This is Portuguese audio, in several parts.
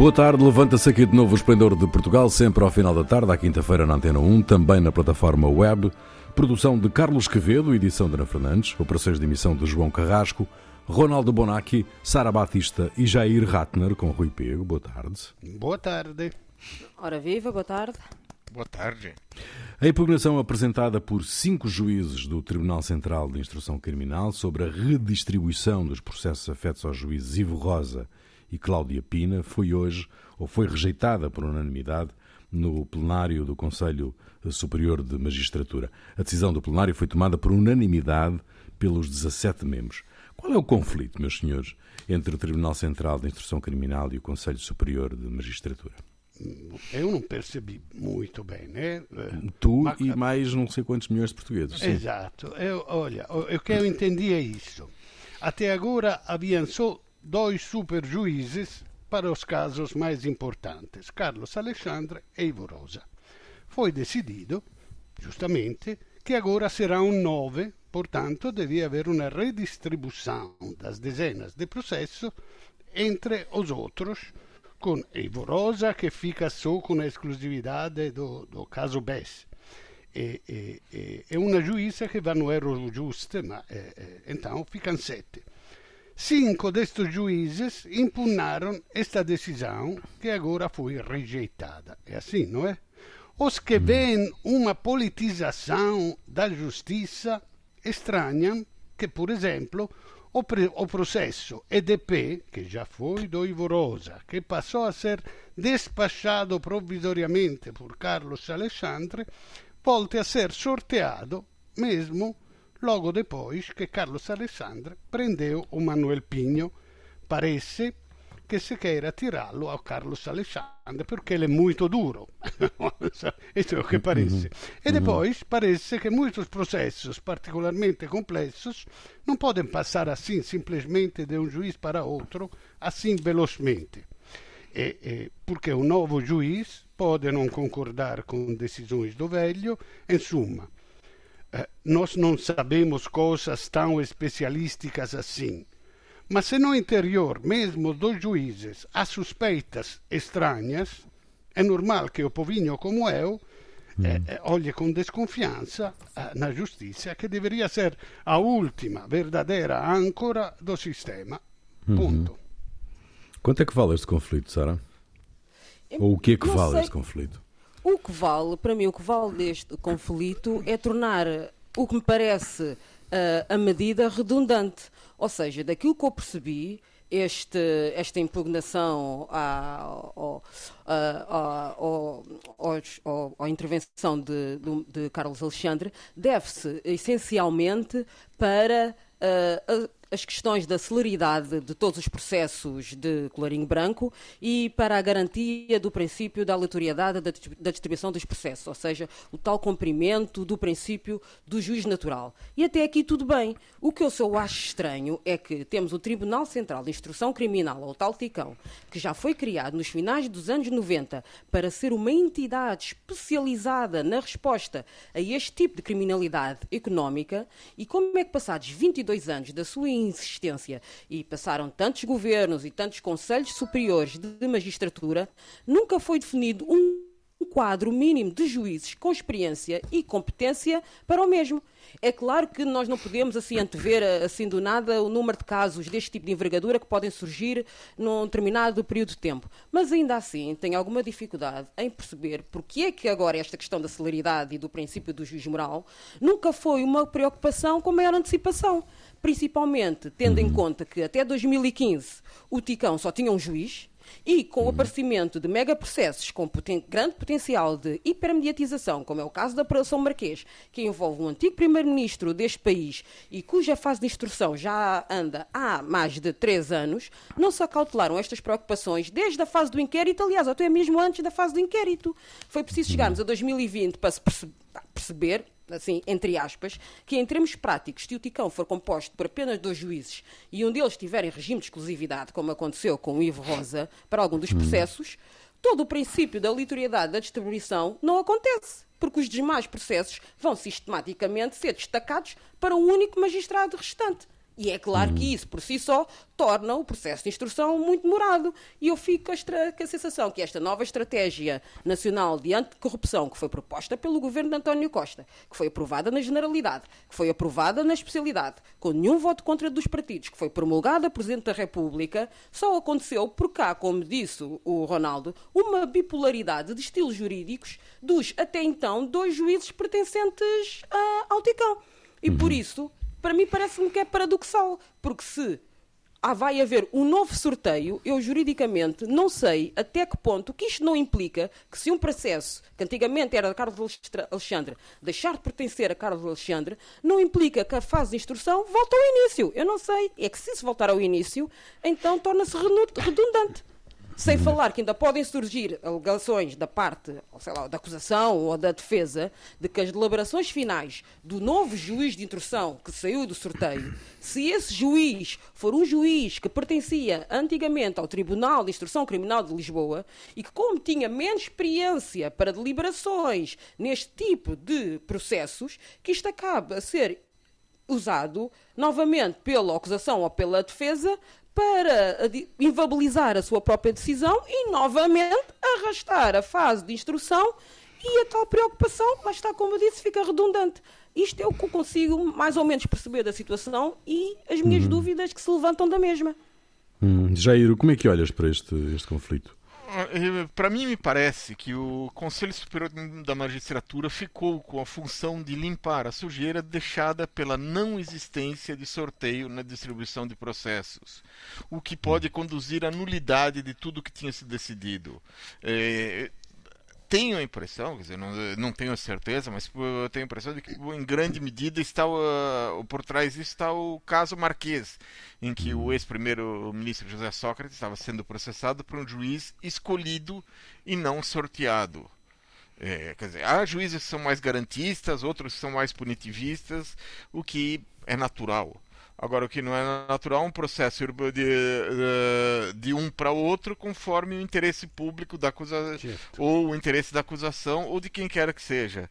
Boa tarde, levanta-se aqui de novo o Esplendor de Portugal, sempre ao final da tarde, à quinta-feira na Antena 1, também na plataforma web. Produção de Carlos Quevedo, edição de Ana Fernandes, operações de emissão de João Carrasco, Ronaldo Bonacci, Sara Batista e Jair Ratner, com Rui Pego. Boa tarde. Boa tarde. Ora viva, boa tarde. Boa tarde. A impugnação apresentada por cinco juízes do Tribunal Central de Instrução Criminal sobre a redistribuição dos processos afetos aos juízes Ivo Rosa e Cláudia Pina foi hoje, ou foi rejeitada por unanimidade, no plenário do Conselho Superior de Magistratura. A decisão do plenário foi tomada por unanimidade pelos 17 membros. Qual é o conflito, meus senhores, entre o Tribunal Central de Instrução Criminal e o Conselho Superior de Magistratura? Eu não percebi muito bem, né? Tu Mas... e mais não sei quantos milhões de portugueses. Sim. Exato. Eu, olha, o que eu entendi é isso. Até agora haviam só dois super juízes para os casos mais importantes, Carlos Alexandre e Ivo Rosa. Foi decidido, justamente, que agora serão nove, portanto, devia haver uma redistribuição das dezenas de processos entre os outros, com Ivo Rosa, que fica só com a exclusividade do, do caso BES. E, e, e, e, uma juíza que vai no erro giusto, ma eh, então ficam sete. Cinco destes juízes impugnaram esta decisão que agora foi rejeitada. É assim, não é? Os que veem uma politização da justiça estranham que, por exemplo, o, o, processo EDP, que já foi do Ivo Rosa, que passou a ser despachado provisoriamente por Carlos Alexandre, volte a ser sorteado mesmo logo depois que Carlos Alexandre prendeu o Manuel Pinho. Parece que se queira tirá-lo ao Carlos Alexandre porque ele é muito duro. Isso é o que parece. Uhum. E depois parece que muitos processos particularmente complexos não podem passar assim simplesmente de um juiz para outro, assim velocemente. E, e, porque o novo juiz pode não concordar com decisões do velho, eh, nós não sabemos coisas tão especialísticas assim. Mas se no interior, mesmo dos juízes, há suspeitas estranhas, é normal que o povinho como eu mm. eh, eh, olhe com desconfiança eh, na justiça, que deveria ser a última verdadeira âncora do sistema. Mm-hmm. Ponto. Uhum. Quanto é que vale este conflito, Sara? Ou o que é que vale sei. este conflito? O que vale, para mim, o que vale deste conflito é tornar o que me parece uh, a medida redundante. Ou seja, daquilo que eu percebi, este, esta impugnação à, à, ao, à intervenção de, de, de, Carlos Alexandre deve-se essencialmente para uh, as questões da celeridade de todos os processos de colarinho branco e para a garantia do princípio da aleatoriedade da distribuição dos processos, ou seja, o tal cumprimento do princípio do juiz natural. E até aqui tudo bem. O que eu só acho estranho é que temos o Tribunal Central de Instrução Criminal, ou tal TICão, que já foi criado nos finais dos anos 90 para ser uma entidade especializada na resposta a este tipo de criminalidade económica, e como é que passados 22 anos da sua insistência. E passaram tantos governos e tantos conselhos superiores de magistratura, nunca foi definido um quadro mínimo de juízes com experiência e competência para o mesmo. É claro que nós não podemos assim antever assim do nada o número de casos deste tipo de envergadura que podem surgir num determinado período de tempo, mas ainda assim tenho alguma dificuldade em perceber porque é que agora esta questão da celeridade e do princípio do juiz moral nunca foi uma preocupação com maior antecipação principalmente tendo uhum. em conta que até 2015 o Ticão só tinha um juiz e com o aparecimento de megaprocessos com poten grande potencial de hipermediatização, como é o caso da Operação Marquês, que envolve um antigo primeiro-ministro deste país e cuja fase de instrução já anda há mais de três anos, não se acautelaram estas preocupações desde a fase do inquérito, aliás, até mesmo antes da fase do inquérito. Foi preciso chegarmos a 2020 para se perceber assim, entre aspas, que em termos práticos, se o Ticão for composto por apenas dois juízes e um deles tiver em regime de exclusividade, como aconteceu com o Ivo Rosa, para algum dos hum. processos, todo o princípio da aleatoriedade da distribuição não acontece, porque os demais processos vão sistematicamente ser destacados para um único magistrado restante. E é claro que isso, por si só, torna o processo de instrução muito demorado. E eu fico com a, sensação que esta nova estratégia nacional de anticorrupção, que foi proposta pelo governo de António Costa, que foi aprovada na generalidade, que foi aprovada na especialidade, com nenhum voto contra dos partidos, que foi promulgada a Presidente da República, só aconteceu por cá, como disse o Ronaldo, uma bipolaridade de estilos jurídicos dos, até então, dois juízes pertencentes ao TICão. E uhum. por isso para mim parece-me que é paradoxal, porque se ah, vai haver um novo sorteio, eu juridicamente não sei até que ponto que isto não implica que se um processo, que antigamente era de Carlos Alexandre, deixar de pertencer a Carlos Alexandre, não implica que a fase de instrução volte ao início. Eu não sei. É que se isso voltar ao início, então torna-se redundante. Sem falar que ainda podem surgir alegações da parte, sei lá, da acusação ou da defesa de que as deliberações finais do novo juiz de instrução que saiu do sorteio, se esse juiz for um juiz que pertencia antigamente ao Tribunal de Instrução Criminal de Lisboa e que, como tinha menos experiência para deliberações neste tipo de processos, que isto acabe a ser usado novamente pela acusação ou pela defesa para inviabilizar a sua própria decisão e, novamente, arrastar a fase de instrução e a tal preocupação, mas está, como eu disse, fica redundante. Isto é o que eu consigo mais ou menos perceber da situação e as minhas uhum. dúvidas que se levantam da mesma. Hum. Jair, como é que olhas para este, este conflito? Para mim, me parece que o Conselho Superior da Magistratura ficou com a função de limpar a sujeira deixada pela não existência de sorteio na distribuição de processos, o que pode conduzir à nulidade de tudo que tinha sido decidido. É, tenho a impressão, quer dizer, não, não tenho certeza, mas eu tenho a impressão de que em grande medida está uh, por trás disso está o caso Marquês, em que o ex-primeiro-ministro José Sócrates estava sendo processado por um juiz escolhido e não sorteado. É, quer dizer, há juízes que são mais garantistas, outros que são mais punitivistas, o que é natural. Agora, o que não é natural é um processo de, de, de um para outro conforme o interesse público da acusação, ou o interesse da acusação, ou de quem quer que seja.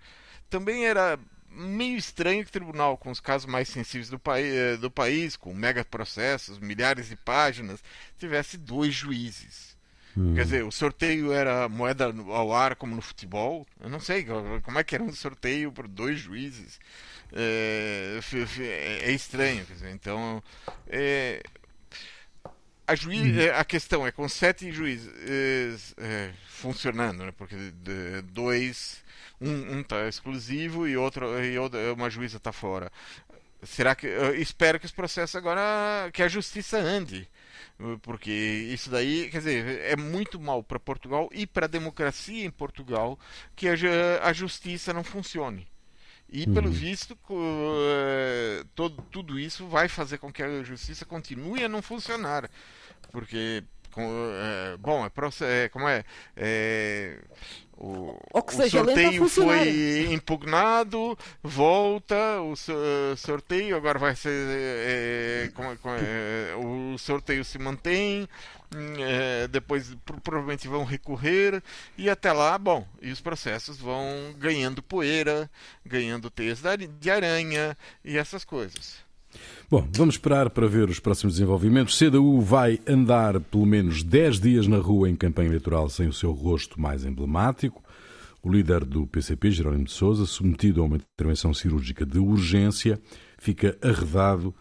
Também era meio estranho que o tribunal, com os casos mais sensíveis do, país, eh, do país, com mega processos, milhares de páginas, tivesse dois juízes. Hum. Quer dizer, o sorteio era moeda ao ar, como no futebol. Eu não sei como é que era um sorteio por dois juízes é, é estranho. Dizer, então, é, a, juiz, uhum. é, a questão é com sete juízes é, funcionando, né, porque dois, um está exclusivo e outro e outra, uma juíza está fora. Será que eu espero que os processos agora que a justiça ande, porque isso daí, quer dizer, é muito mal para Portugal e para a democracia em Portugal que a, justiça não funcione. E, pelo uhum. visto, uh, todo, tudo isso vai fazer com que a justiça continue a não funcionar. Porque, uh, bom, é, é, como é? é o, o sorteio foi impugnado, volta, o sorteio agora vai ser. É, é, o sorteio se mantém, é, depois provavelmente vão recorrer e até lá, bom, e os processos vão ganhando poeira, ganhando teias de aranha e essas coisas. Bom, vamos esperar para ver os próximos desenvolvimentos. CDU vai andar pelo menos 10 dias na rua em campanha eleitoral sem o seu rosto mais emblemático. O líder do PCP, Jerónimo de Sousa, submetido a uma intervenção cirúrgica de urgência, fica arredado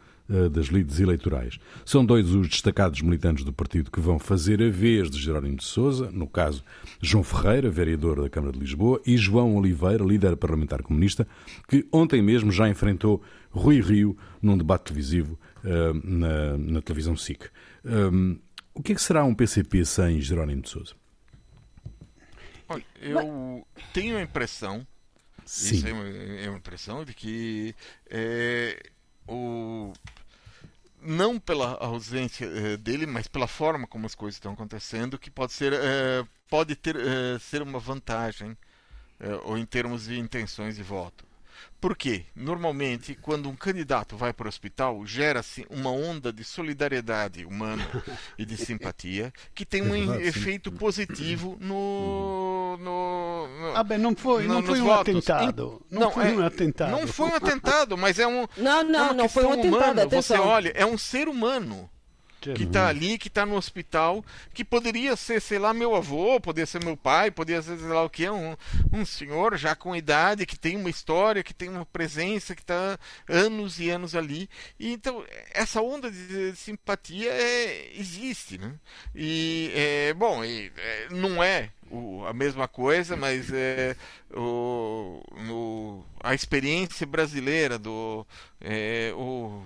das lides eleitorais. São dois os destacados militantes do partido que vão fazer a vez de Jerónimo de Sousa, no caso João Ferreira, vereador da Câmara de Lisboa, e João Oliveira, líder parlamentar comunista, que ontem mesmo já enfrentou Rui Rio num debate televisivo uh, na, na, televisão SIC. Um, eh, o que é que será um PCP sem Jerónimo de Sousa? Olha, eu tenho a impressão, Sim. isso é uma, é uma impressão de que é, o não pela ausência uh, dele, mas pela forma como as coisas estão acontecendo, que pode ser uh, pode ter uh, ser uma vantagem ou em termos de intenções de voto. Por quê? Normalmente, quando um candidato vai para o hospital, gera-se uma onda de solidariedade humana e de simpatia que tem um É sim. efeito positivo no. no, no Ah, beh, non foi, no- nos foi un votos. attentato. Em- Non foi é- un attentato. Não foi um atentado, mas é um. Não, é não, uma não foi um atentado, humana. Você atenção. olha, é um ser humano. Que está ali, que está no hospital, que poderia ser, sei lá, meu avô, poderia ser meu pai, poderia ser, sei lá o que, um, um senhor já com idade, que tem uma história, que tem uma presença, que está anos e anos ali. E então, essa onda de simpatia é, existe, né? E, é, bom, e, é, não é o- a mesma coisa, mas é, o, no- a experiência brasileira do. é, o,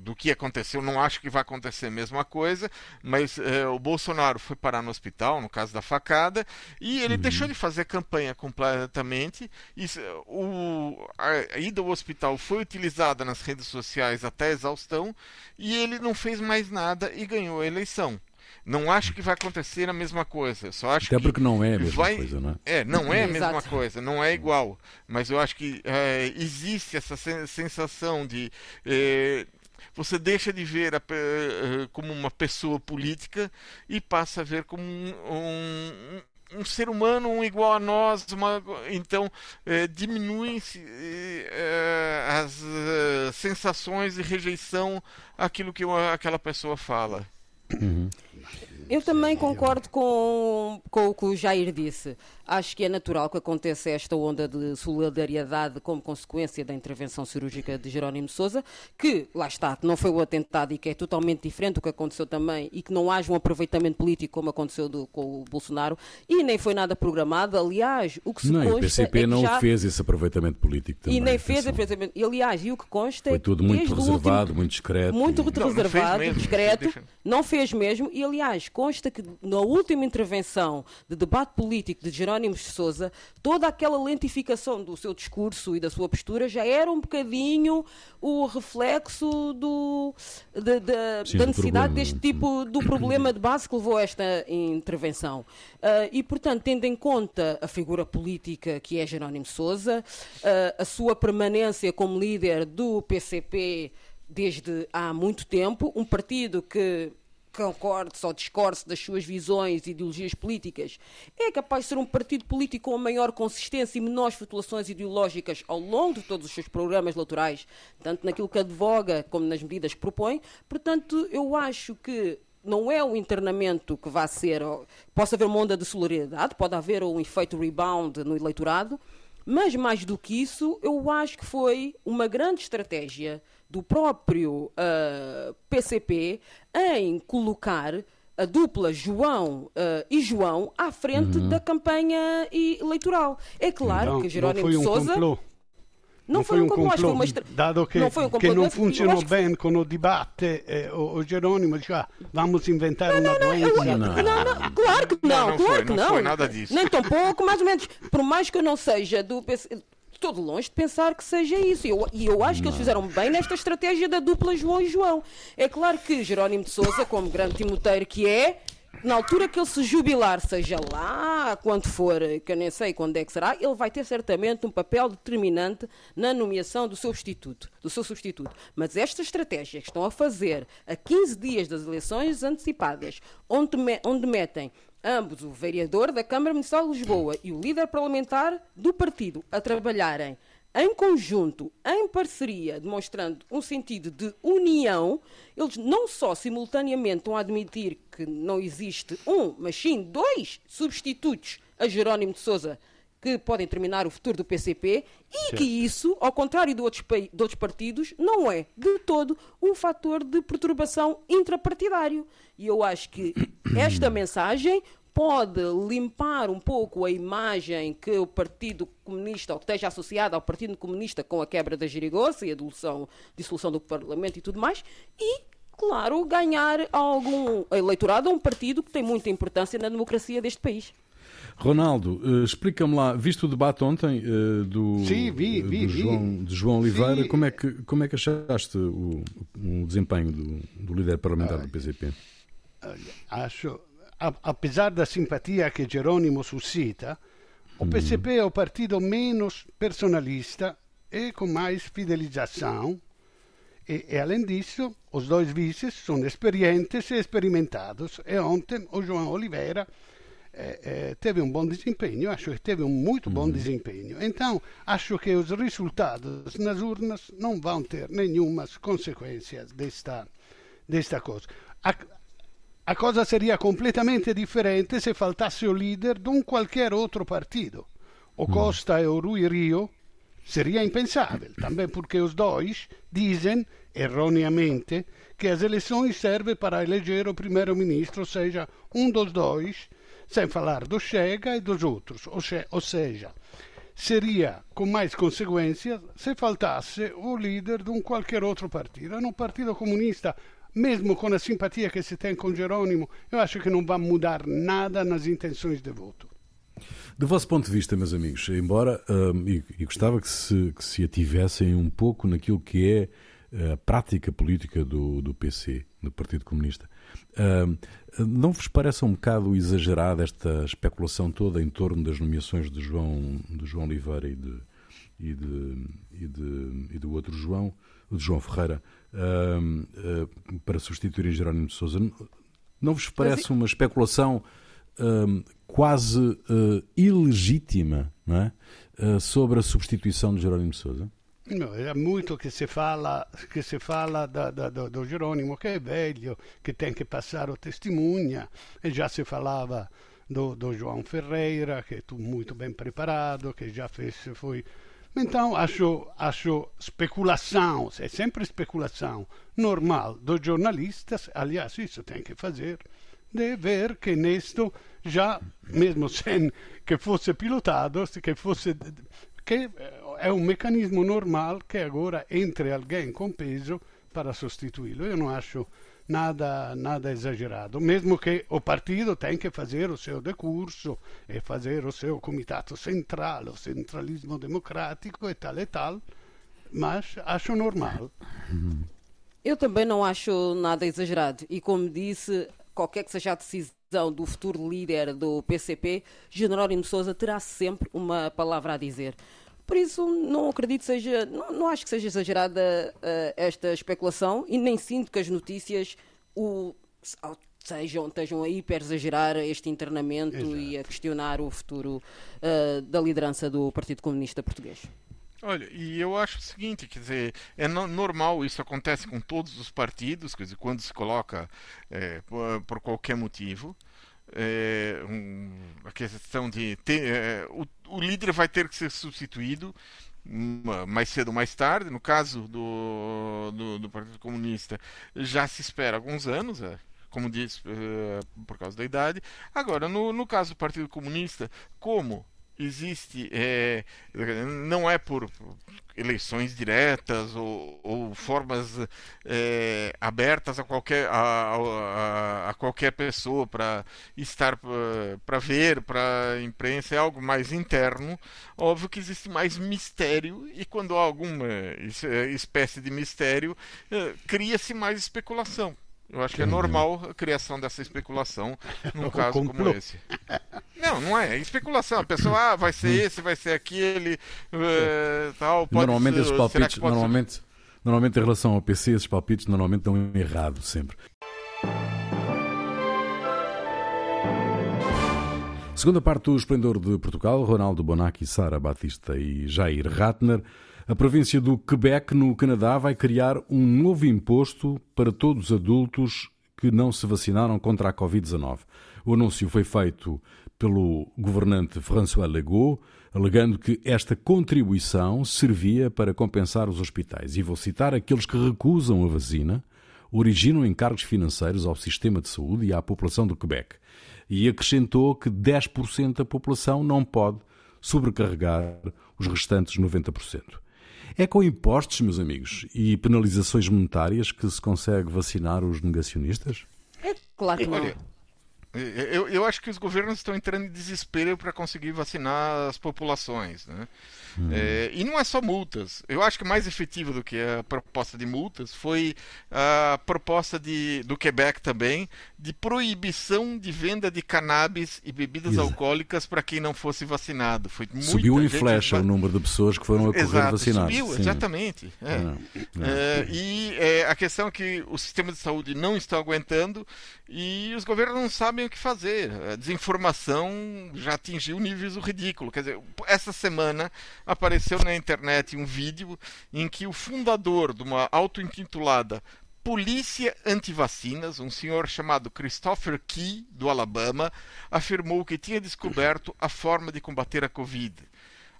do que aconteceu, não acho que vai acontecer a mesma coisa, mas é, o Bolsonaro foi parar no hospital, no caso da facada, e ele deixou de fazer campanha completamente. E, o, a, a ida ao hospital foi utilizada nas redes sociais até a exaustão, e ele não fez mais nada e ganhou a eleição. Não acho que vai acontecer a mesma coisa, eu só acho Até que porque não é a mesma vai- coisa, não é? é, não é a mesma Exato. coisa, não é igual. Mas eu acho que é, existe essa sen- sensação de. é, você deixa de ver a pe- eh, como uma pessoa política e passa a ver como um, um- um ser humano um igual a nós. uma- então, eh, diminuem-se eh, eh, as eh, sensações de rejeição àquilo que uma- aquela pessoa fala. Eu também concordo com, com o que o Jair disse. Acho que é natural que aconteça esta onda de solidariedade como consequência da intervenção cirúrgica de Jerónimo Sousa, que, lá está, não foi o atentado e que é totalmente diferente do que aconteceu também e que não haja um aproveitamento político como aconteceu do- com o Bolsonaro e nem foi nada programado. Aliás, o que se Não, consta o PCP é que não já... fez esse aproveitamento político também. E nem fez aproveitamento. Aliás, e o que consta é Foi tudo muito reservado, último... muito discreto. Muito e- Não, não fez reservado, mesmo, discreto, deixa- não fez mesmo, e aliás, consta que na última intervenção de debate político de Jerónimo de Sousa, toda aquela lentificação do seu discurso e da sua postura já era um bocadinho o reflexo do, de- de- Sim, da necessidade deste sim. tipo do problema de base que levou a esta intervenção. Ah, e, portanto, tendo em conta a figura política que é Jerónimo de Sousa, ah, a sua permanência como líder do PCP desde há muito tempo, um partido que concorde ou discorde das suas visões e ideologias políticas, é capaz de ser um partido político com maior consistência e menores flutuações ideológicas ao longo de todos os seus programas eleitorais, tanto naquilo que advoga como nas medidas que propõe. Portanto, eu acho que não é o internamento que vai ser. Pode haver uma onda de solidariedade, pode haver um efeito rebound no eleitorado, mas mais do que isso, eu acho que foi uma grande estratégia do próprio ah, PCP em colocar a dupla João ah, e João à frente da campanha eleitoral. É claro Não, que não Jerónimo foi de um Sousa complô. não, foi um complô, que complô, uma estra... dado che, não foi um complô, eu funzionò acho que bene con o dibatte, eh, o, o Jerônimo dice, ah, vamos inventar uma doença. Não. Não, não, claro que não, Não, não claro foi, que não não. foi nada disso. Nem tão pouco, mais ou menos. Por mais que eu não seja do PC, estou de longe de pensar que seja isso. E eu, e eu acho que eles fizeram bem nesta estratégia da dupla João e João. É claro que Jerónimo de Souza, como grande timoteiro que é, na altura que ele se jubilar, seja lá quando for, que eu nem sei quando é que será, ele vai ter certamente um papel determinante na nomeação do seu substituto. Do seu substituto. Mas esta estratégia que estão a fazer a 15 dias das eleições antecipadas, onde, me- onde metem ambos, o vereador da Câmara Municipal de Lisboa e o líder parlamentar do partido, a trabalharem em conjunto, em parceria, demonstrando um sentido de união, eles não só simultaneamente a admitir que não existe um, mas sim dois substitutos a Jerónimo de Sousa que podem terminar o futuro do PCP e que isso, ao contrário de outros, de outros partidos, não é de todo um fator de perturbação intrapartidário. E eu acho que esta mensagem pode limpar um pouco a imagem que o Partido Comunista, ou que esteja associado ao Partido Comunista com a quebra da girigosa e a dissolução, dissolução do Parlamento e tudo mais, e, claro, ganhar algum eleitorado a um partido que tem muita importância na democracia deste país. Ronaldo, eh, explica-me lá, viste o debate ontem eh, do, Sim, vi, eh, vi, do. João, de João Oliveira? Como é, que, como é que achaste o, o desempenho do, do líder parlamentar do PCP? Olha, acho, apesar da simpatia che Geronimo suscita, o PCP è o partito menos personalista e com mais fidelização. E, e, além disso, os dois vices são experientes e experimentados. E ontem o João Oliveira eh, eh, teve um bom desempenho, acho que teve um muito bom uhum. desempenho. Então, acho que os resultados nas urnas não vão ter nenhuma consequência desta, desta coisa. A, a cosa seria completamente differente se faltasse o líder de um qualquer outro partido. O mm. Costa e o Rui Rio seria impensável, também porque os dois dizem, erroneamente, que as eleições servem para eleger o primeiro-ministro, seja um dos dois, sem falar do Chega e dos outros. Ou seja, seria com mais consequências se faltasse o líder de um qualquer outro partido. No Partido Comunista mesmo com a simpatia que se tem com Jerônimo, eu acho que não vai mudar nada nas intenções de voto. Do vosso ponto de vista, meus amigos, embora hum, e, e, gostava que se, que se ativessem um pouco naquilo que é a prática política do, do PC, do Partido Comunista, hum, não vos parece um bocado exagerada esta especulação toda em torno das nomeações de João, de João Oliveira e, de, e, de, e, de, e do outro João, de João Ferreira, uh, para substituir Jerónimo de Sousa. Não vos parece uma especulação uh, quase uh, ilegítima é? Uh, sobre a substituição de Jerónimo de Sousa? No, é muito que se fala, que se fala da, da, que é velho, que tem que passar o testemunha, e já se falava do, do João Ferreira, que é muito bem preparado, que já fez, foi. Então, acho, acho especulação, é sempre especulação normal dos jornalistas, aliás, isso tem que fazer, de ver que nisto já, mesmo sem que fosse pilotado, que fosse que é um mecanismo normal que agora entre alguém com peso para sostituí-lo. Eu não acho nada, nada exagerado. Mesmo que o partido tem que fazer o seu decurso e fazer o seu comitato central, o centralismo democrático e tal e tal, mas acho normal. Eu também não acho nada exagerado. E como disse, qualquer que seja a decisão do futuro líder do PCP, Jerónimo Sousa terá sempre uma palavra a dizer. Por isso, não acredito seja, não, não acho que seja exagerada uh, esta especulação e nem sinto que as notícias o, sejam, estejam a hiper exagerar este internamento Exato. e a questionar o futuro uh, da liderança do Partido Comunista Português. Olha, e eu acho o seguinte, quer dizer, é no, normal, isso acontece com todos os partidos, quer dizer, quando se coloca é, por, por, qualquer motivo, é, um, a questão de ter, é, o, o, líder vai ter que ser substituído mais cedo ou mais tarde. No caso do, do, do Partido Comunista, já se espera alguns anos, é, como disse, é, por causa da idade. Agora, no, no caso do Partido Comunista, como existe é, não é por eleições diretas ou, ou formas é, abertas a qualquer a, a, a qualquer pessoa para estar para ver para a imprensa é algo mais interno. Óbvio que existe mais mistério e quando há alguma espécie de mistério é, cria-se mais especulação eu acho que é normal a criação dessa especulação num caso como esse. Não, não é. é. especulação. A pessoa, ah, vai ser hum. esse, vai ser aquele, uh, tal. Pode normalmente ser, esses palpites, normalmente, ser... normalmente em relação ao PC, esses palpites normalmente estão errados sempre. Segunda parte do Esplendor de Portugal, Ronaldo Bonacci, Sara Batista e Jair Ratner a província do Quebec, no Canadá, vai criar um novo imposto para todos os adultos que não se vacinaram contra a Covid-19. O anúncio foi feito pelo governante François Legault, alegando que esta contribuição servia para compensar os hospitais. E vou citar aqueles que recusam a vacina, originam encargos financeiros ao sistema de saúde e à população do Quebec. E acrescentou que 10% da população não pode sobrecarregar os restantes 90%. É com impostos, meus amigos, e penalizações monetárias que se consegue vacinar os negacionistas? É claro que não. Eu, eu acho que os governos estão entrando em desespero para conseguir vacinar as populações. Né? Hum. É, e não é só multas. Eu acho que mais efetiva do que a proposta de multas foi a proposta de, do Quebec também de proibição de venda de cannabis e bebidas Exato. alcoólicas para quem não fosse vacinado. Foi subiu em flecha o número de pessoas que foram a correr Exato, vacinadas. Subiu, Sim. exatamente. É. Não, não. É, e é, a questão é que o sistema de saúde não está aguentando e os governos não sabem o que fazer. A desinformação já atingiu níveis ridículos. Quer dizer, essa semana apareceu na internet um vídeo em que o fundador de uma auto-intitulada Polícia Antivacinas, um senhor chamado Christopher Key, do Alabama, afirmou que tinha descoberto a forma de combater a Covid.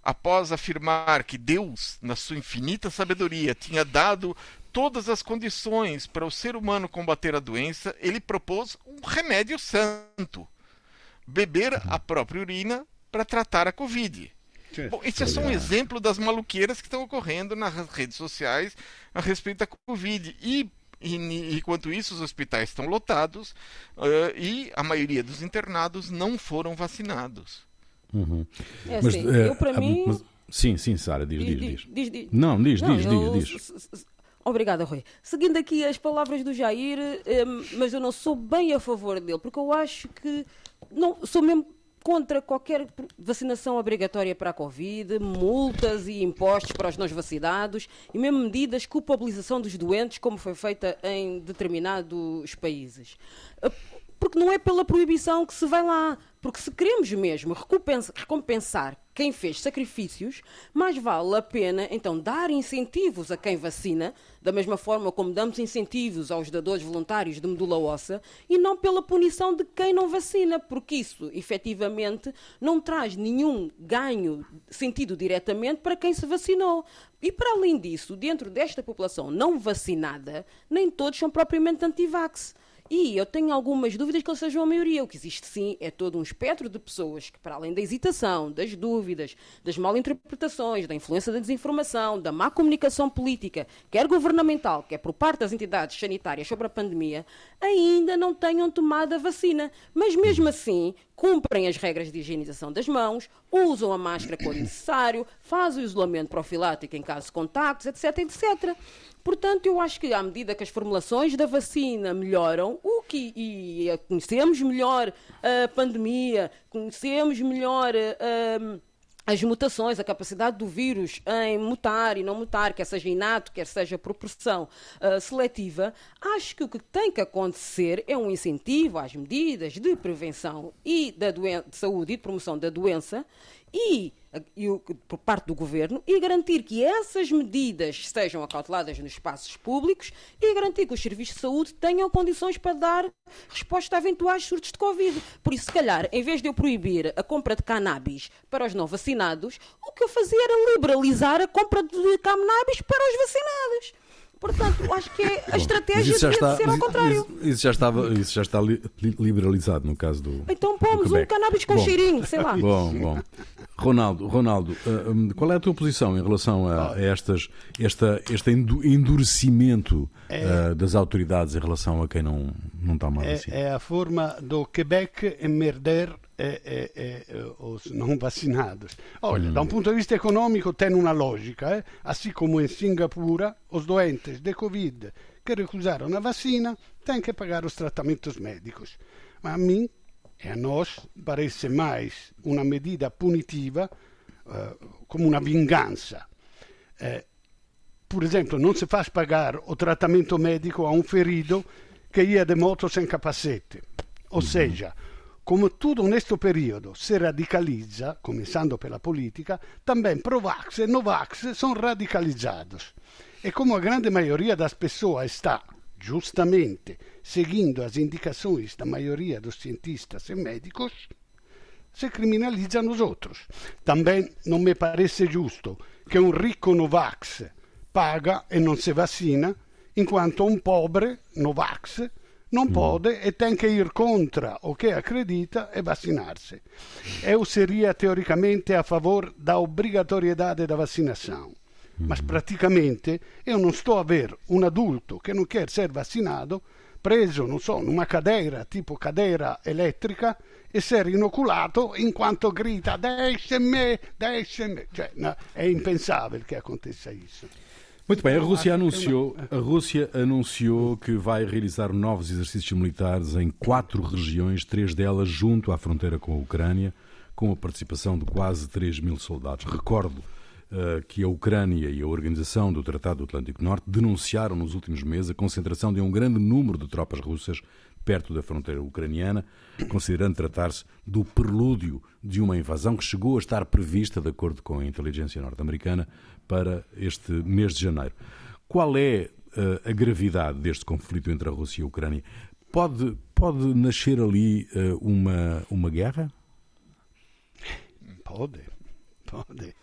Após afirmar que Deus, na sua infinita sabedoria, tinha dado todas as condições para o ser humano combater a doença, ele propôs um remédio santo: beber a própria urina para tratar a Covid. Bom, esse é só um exemplo das maluqueiras que estão ocorrendo nas redes sociais a respeito da Covid. E, e enquanto isso, os hospitais estão lotados uh, e a maioria dos internados não foram vacinados. Uhum. É assim, mas, é, eu para mim. Mas, sim, sim, Sara, diz diz, diz, diz, diz, Não, diz, não, diz, eu, diz, diz. Obrigada, Rui. Seguindo aqui as palavras do Jair, eh, mas eu não sou bem a favor dele, porque eu acho que não sou mesmo contra qualquer vacinação obrigatória para a Covid, multas e impostos para os não vacinados e mesmo medidas de culpabilização dos doentes, como foi feita em determinados países. Porque não é pela proibição que se vai lá. Porque se queremos mesmo recompensar quem fez sacrifícios, mais vale a pena então dar incentivos a quem vacina, da mesma forma como damos incentivos aos dadores voluntários de medula óssea, e não pela punição de quem não vacina, porque isso efetivamente não traz nenhum ganho sentido diretamente para quem se vacinou. E para além disso, dentro desta população não vacinada, nem todos são propriamente anti-vax. E eu tenho algumas dúvidas que eles sejam a maioria. O que existe sim é todo um espectro de pessoas que, para além da hesitação, das dúvidas, das mal interpretações, da influência da desinformação, da má comunicação política, quer governamental, quer por parte das entidades sanitárias sobre a pandemia, ainda não tenham tomado a vacina. Mas mesmo assim, cumprem as regras de higienização das mãos, usam a máscara quando necessário, fazem o isolamento profilático em caso de contactos, etc, etc. Portanto, eu acho que à medida que as formulações da vacina melhoram, o que e conhecemos melhor a pandemia, conhecemos melhor uh, as mutações, a capacidade do vírus em mutar e não mutar, quer seja inato, quer seja por pressão uh, seletiva, acho que o que tem que acontecer é um incentivo às medidas de prevenção e da de saúde e de promoção da doença e, e, por parte do governo e garantir que essas medidas sejam acauteladas nos espaços públicos e garantir que os serviços de saúde tenham condições para dar resposta a eventuais surtos de Covid. Por isso, se calhar, em vez de eu proibir a compra de cannabis para os não vacinados, o que eu fazia era liberalizar a compra de cannabis para os vacinados. Portanto, acho que é a estratégia devia está, ser ao contrário. Isso, isso, já estava, isso já está li, liberalizado no caso do. Então pomos um cannabis com bom, cheirinho, sei lá. Bom, bom. Ronaldo, Ronaldo, uh, qual é a tua posição em relação a, estas, esta, este endurecimento uh, das autoridades em relação a quem não, não está mal assim? É a forma do Quebec emerder e, e, os não vacinados. Olha, hum. da um ponto de vista econômico tem uma lógica, eh? assim como em Singapura, os doentes de Covid que recusaram a vacina têm que pagar os tratamentos médicos. Mas a mim e a nós parece mais uma medida punitiva uh, como uma vingança. Uh, por exemplo, não se faz pagar o tratamento médico a um ferido que ia de moto sem capacete. Ou uhum. seja, come tutto questo periodo si radicalizza, cominciando per la politica, também pro-vax e no-vax sono radicalizzati. E come la grande maioria das pessoas está, justamente, seguindo as indicações da maioria dos cientistas e médicos, se criminalizzano os outros. Também non mi parece giusto che un ricco Novax paga e non si vaccina, in quanto un pobre Novax não hum. pode e tem que ir contra o que acredita e vacinar-se. Eu seria teoricamente a favor da obrigatoriedade da vacinação. Mas praticamente eu não estou a ver um adulto que não quer ser vacinado preso, non so, una cadeira, tipo cadeira elettrica, e si è inoculato in quanto grita deixe-me, deixe-me. Cioè, no, è impensabile che acontecesse isso. Muito bem, a Rússia anunciou, a Rússia anunciou que vai realizar novos exercícios militares em quatro regiões, três delas junto à fronteira com a Ucrânia, com a participação de quase 3 mil soldados. Recordo que a Ucrânia e a Organização do Tratado do Atlântico Norte denunciaram nos últimos meses a concentração de um grande número de tropas russas perto da fronteira ucraniana, considerando tratar-se do prelúdio de uma invasão que chegou a estar prevista, de acordo com a inteligência norte-americana, para este mês de janeiro. Qual é uh, a gravidade deste conflito entre a Rússia e a Ucrânia? Pode, pode nascer ali uh, uma, uma guerra? Pode, pode.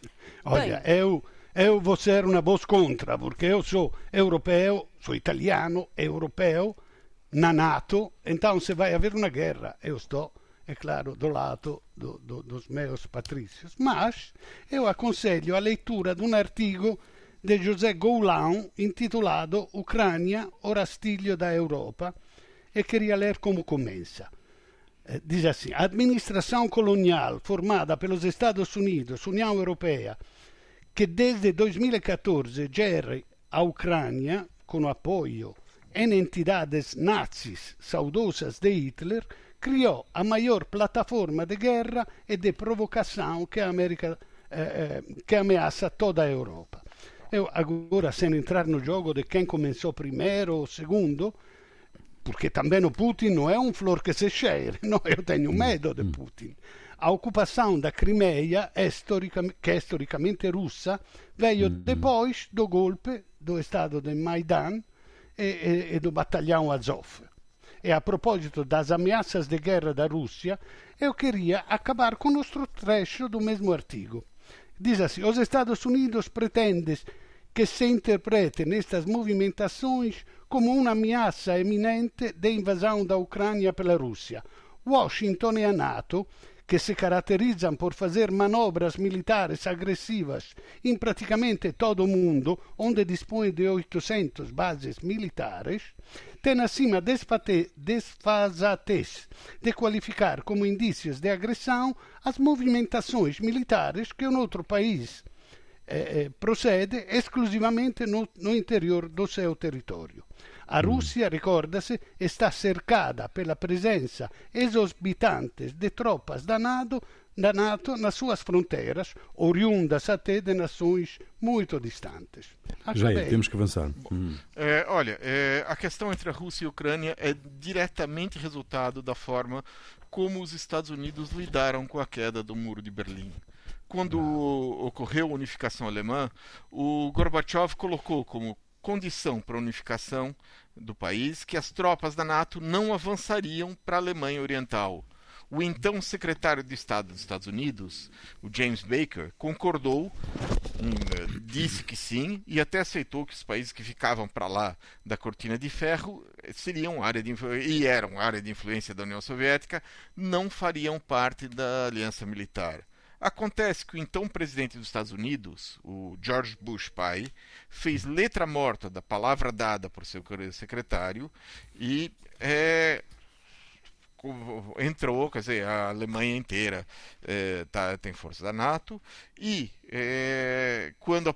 Olha, eu, eu vou ser uma voz contra, porque eu sou europeu, sou italiano, europeu, na NATO, então se vai haver uma guerra, eu estou é claro, do lado do, do, dos meus patrícios. Mas eu aconselho a leitura de um artigo de José Goulão intitulado Ucrânia, o rastilho da Europa, e queria ler como começa. Eh, diz assim: administração colonial formada pelos Estados Unidos, União Europeia, que desde 2014 gere a Ucrânia com apoio em entidades nazis saudosas de Hitler, criou a maior plataforma de guerra e de provocação que, América, eh, eh, que ameaça toda a Europa. Eu agora, sem entrar no jogo de quem começou primeiro ou segundo, porque também o Putin não é um flor que se cheira, não, eu tenho medo de Putin. A ocupação da Crimeia, é que é historicamente russa, veio depois do golpe do estado de Maidan e, e, e do batalhão Azov. E a propósito das ameaças de guerra da Rússia, eu queria acabar com outro trecho do mesmo artigo. Diz assim: Os Estados Unidos pretendem que se interprete nestas movimentações como uma ameaça eminente de invasão da Ucrânia pela Rússia. Washington e a NATO que se caracterizam por fazer manobras militares agressivas em praticamente todo o mundo, onde dispõe de 800 bases militares, tem acima desfasatez de qualificar como indícios de agressão as movimentações militares que um outro país eh, eh procede exclusivamente no, no interior do seu território. A Rússia, recorda-se, está cercada pela presença exorbitante de tropas da NATO, da NATO nas suas fronteiras, oriundas até de nações muito distantes. Já é, temos que avançar. Hum. É, olha, é, a questão entre a Rússia e a Ucrânia é diretamente resultado da forma como os Estados Unidos lidaram com a queda do Muro de Berlim quando ocorreu a unificação alemã, o Gorbachev colocou como condição para a unificação do país que as tropas da NATO não avançariam para a Alemanha Oriental. O então secretário de Estado dos Estados Unidos, o James Baker, concordou, hum, disse que sim e até aceitou que os países que ficavam para lá da cortina de ferro seriam área de e eram área de influência da União Soviética, não fariam parte da aliança militar. Acontece que o então presidente dos Estados Unidos, o George Bush pai, fez letra morta da palavra dada por seu secretário e é, entrou, quer dizer, a Alemanha inteira é, tá, tem força da NATO e é, quando, a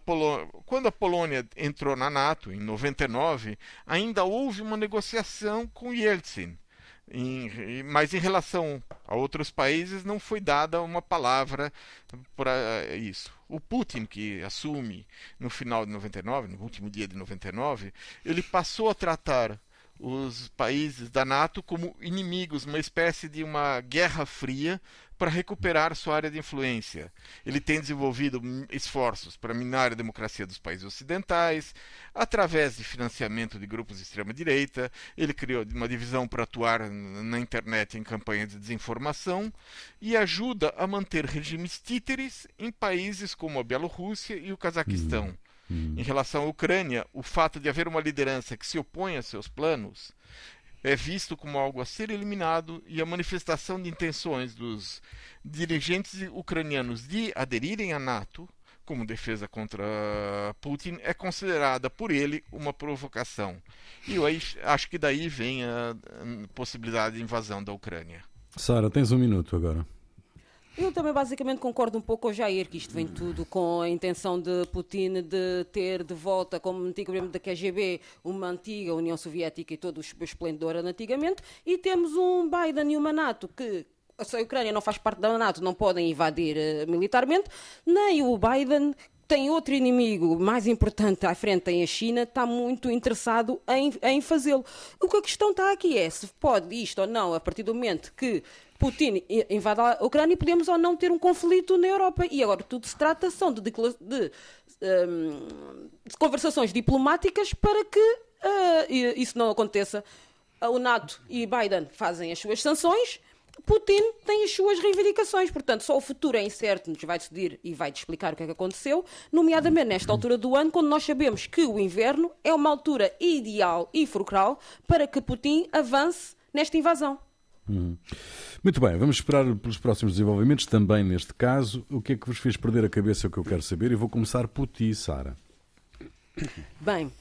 quando a Polônia entrou na NATO em 99, ainda houve uma negociação com Yeltsin em, mas em relação a outros países não foi dada uma palavra para isso. O Putin, que assume no final de 99, no último dia de 99, ele passou a tratar os países da NATO como inimigos, uma espécie de uma guerra fria para recuperar sua área de influência. Ele tem desenvolvido esforços para minar a democracia dos países ocidentais, através de financiamento de grupos de extrema-direita. Ele criou uma divisão para atuar na internet em campanhas de desinformação e ajuda a manter regimes títeres em países como a Bielorrússia e o Cazaquistão. Hum. Hum. Em relação à Ucrânia, o fato de haver uma liderança que se opõe a seus planos é visto como algo a ser eliminado e a manifestação de intenções dos dirigentes ucranianos de aderirem à NATO como defesa contra Putin é considerada por ele uma provocação. E eu acho que daí vem a possibilidade de invasão da Ucrânia. Sara, tens um minuto agora. Eu também basicamente concordo um pouco com o Jair, que isto vem tudo com a intenção de Putin de ter de volta, como antigo membro da KGB, uma antiga União Soviética e todo o esplendor antigamente, e temos um Biden e uma NATO que a Ucrânia não faz parte da NATO, não podem invadir uh, militarmente, nem o Biden tem outro inimigo mais importante à frente, tem a China, está muito interessado em, em fazê-lo. O que a questão está aqui é se pode isto ou não, a partir do momento que Putin invade a Ucrânia, podemos ou não ter um conflito na Europa. E agora tudo se trata são de, de, de, um, de conversações diplomáticas para que uh, isso não aconteça. O NATO e Biden fazem as suas sanções Putin tem as suas reivindicações, portanto, só o futuro é incerto, nos vai decidir e vai-te explicar o que é que aconteceu, nomeadamente nesta altura do ano, quando nós sabemos que o inverno é uma altura ideal e fulcral para que Putin avance nesta invasão. Muito bem, vamos esperar pelos próximos desenvolvimentos também neste caso. O que é que vos fez perder a cabeça é o que eu quero saber e vou começar por ti, Sara. Bem,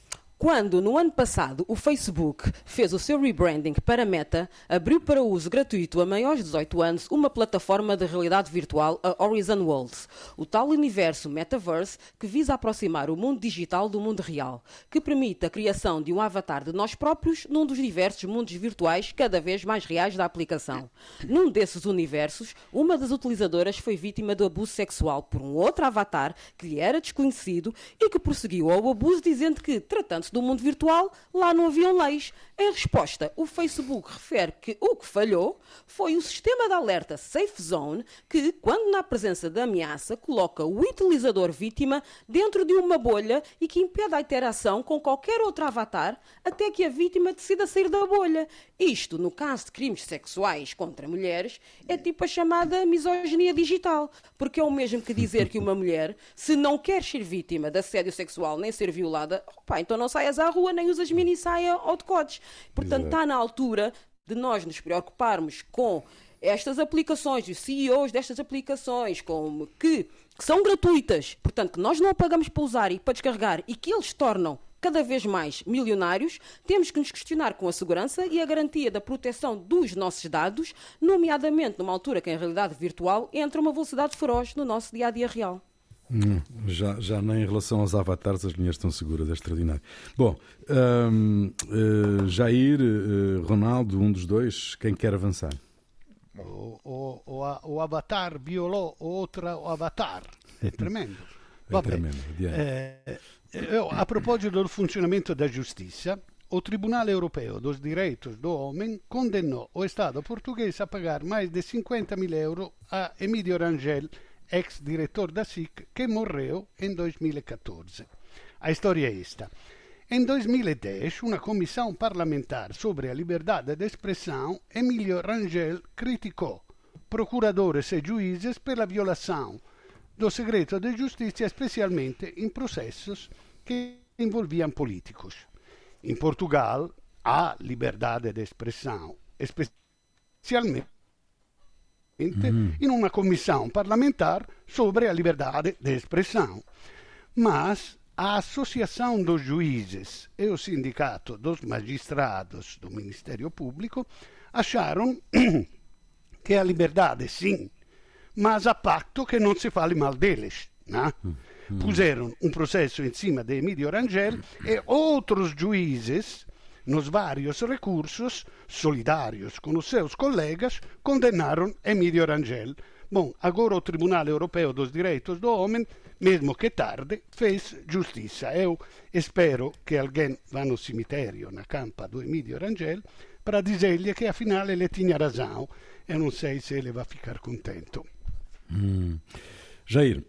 quando, no ano passado, o Facebook fez o seu rebranding para Meta, abriu para uso gratuito a maiores de 18 anos uma plataforma de realidade virtual, a Horizon Worlds, o tal universo metaverse que visa aproximar o mundo digital do mundo real, que permite a criação de um avatar de nós próprios num dos diversos mundos virtuais cada vez mais reais da aplicação. Num desses universos, uma das utilizadoras foi vítima do abuso sexual por um outro avatar que lhe era desconhecido e que prosseguiu ao abuso dizendo que, tratando-se do mundo virtual, lá não haviam leis. Em resposta, o Facebook refere que o que falhou foi o sistema de alerta Safe Zone, que, quando na presença da ameaça, coloca o utilizador vítima dentro de uma bolha e que impede a interação com qualquer outro avatar até que a vítima decida sair da bolha. Isto, no caso de crimes sexuais contra mulheres, é tipo a chamada misoginia digital, porque é o mesmo que dizer que uma mulher, se não quer ser vítima de assédio sexual nem ser violada, opa, então não sai saias à rua, nem usas mini saia ou decotes. Portanto, está na altura de nós nos preocuparmos com estas aplicações, os CEOs destas aplicações, como que, que são gratuitas, portanto, que nós não pagamos para usar e para descarregar e que eles tornam cada vez mais milionários, temos que nos questionar com a segurança e a garantia da proteção dos nossos dados, nomeadamente numa altura que, em realidade virtual, entra uma velocidade feroz no nosso dia a dia real. Hum, já, já nem em relação aos avatares as linhas estão seguras, é extraordinário. Bom, uh, Jair, uh, Ronaldo, um dos dois, quem quer avançar? O, o, o, o avatar violou outro avatar. É tremendo. É tremendo. É, eu, a propósito do funcionamento da justiça, o Tribunale Europeu dos Direitos do Homem condenou o Estado português a pagar mais de 50 mil euros a Emílio Rangel ex-diretor da SIC, que morreu em 2014. A história é esta. Em 2010, uma comissão parlamentar sobre a liberdade de expressão, Emílio Rangel criticou procuradores e juízes pela violação do segredo de justiça, especialmente em processos que envolviam políticos. Em Portugal, há liberdade de expressão, especialmente uhum. in una comissão parlamentar sobre a liberdade de expressão. Mas a Associação dos Juízes e o Sindicato dos Magistrados do Ministério Público acharam que a liberdade sim, mas a pacto que não se fale mal deles. Né? Puseram um processo em cima de Emílio Rangel e outros juízes nos vários recursos, solidários com os seus colegas, condenaram Emílio Rangel. Bom, agora o Tribunal Europeu dos Direitos do Homem, mesmo que tarde, fez justiça. Eu espero que alguém vá no cemitério, na campa do Emílio Rangel, para dizer-lhe que afinal ele tinha razão. Eu não sei se ele vai ficar contente. Hum. Jair.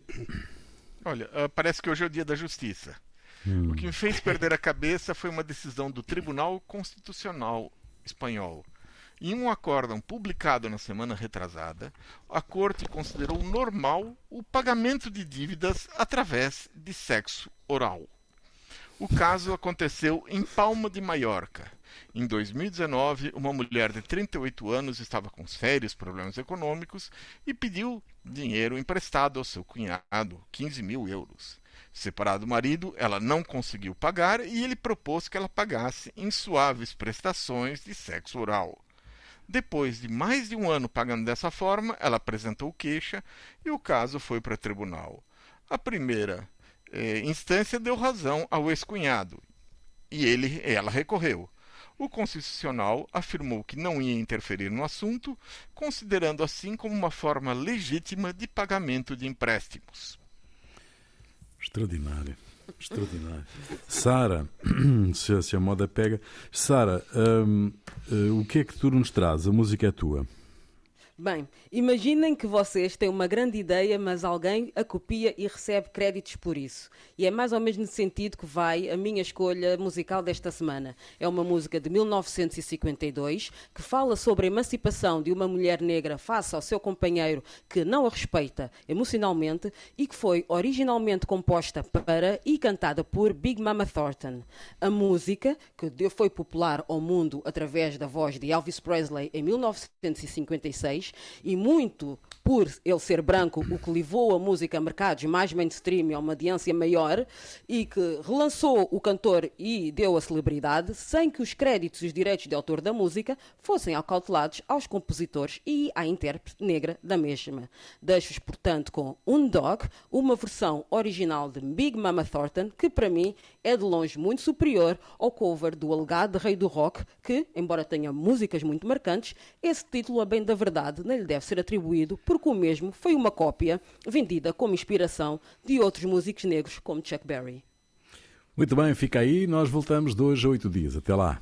Olha, uh, parece que hoje é o dia da justiça. Hum. O que me fez perder a cabeça foi uma decisão do Tribunal Constitucional espanhol. Em um acórdão publicado na semana retrasada, a Corte considerou normal o pagamento de dívidas através de sexo oral. O caso aconteceu em Palma de Maiorca. Em 2019, uma mulher de 38 anos estava com sérios problemas econômicos e pediu dinheiro emprestado ao seu cunhado, 15 mil euros. Separado do marido, ela não conseguiu pagar e ele propôs que ela pagasse em suaves prestações de sexo oral. Depois de mais de um ano pagando dessa forma, ela apresentou queixa e o caso foi para tribunal. A primeira eh, instância deu razão ao ex-cunhado e ele, ela recorreu. O Constitucional afirmou que não ia interferir no assunto, considerando assim como uma forma legítima de pagamento de empréstimos. Extraordinário. Extraordinário. Sara, se, se, a moda pega. Sara, um, uh, eh, o que é que tu nos traz? A música é tua. Bem, imaginem que vocês têm uma grande ideia, mas alguém a copia e recebe créditos por isso. E é mais ou menos nesse sentido que vai a minha escolha musical desta semana. É uma música de 1952 que fala sobre a emancipação de uma mulher negra face ao seu companheiro que não a respeita emocionalmente e que foi originalmente composta para e cantada por Big Mama Thornton. A música, que foi popular ao mundo através da voz de Elvis Presley em 1956, e muito por ele ser branco, o que levou a música a mercados mais mainstream e a uma audiência maior, e que relançou o cantor e deu a celebridade, sem que os créditos e os direitos de autor da música fossem acautelados aos compositores e à intérprete negra da mesma. Deixo-vos, portanto, com Um Dog, uma versão original de Big Mama Thornton, que para mim é de longe muito superior ao cover do alegado Rei do Rock, que, embora tenha músicas muito marcantes, esse título, a bem da verdade, não lhe deve ser atribuído porque o mesmo foi uma cópia vendida como inspiração de outros músicos negros como Chuck Berry. Muito bem, fica aí. Nós voltamos dois a oito dias. Até lá.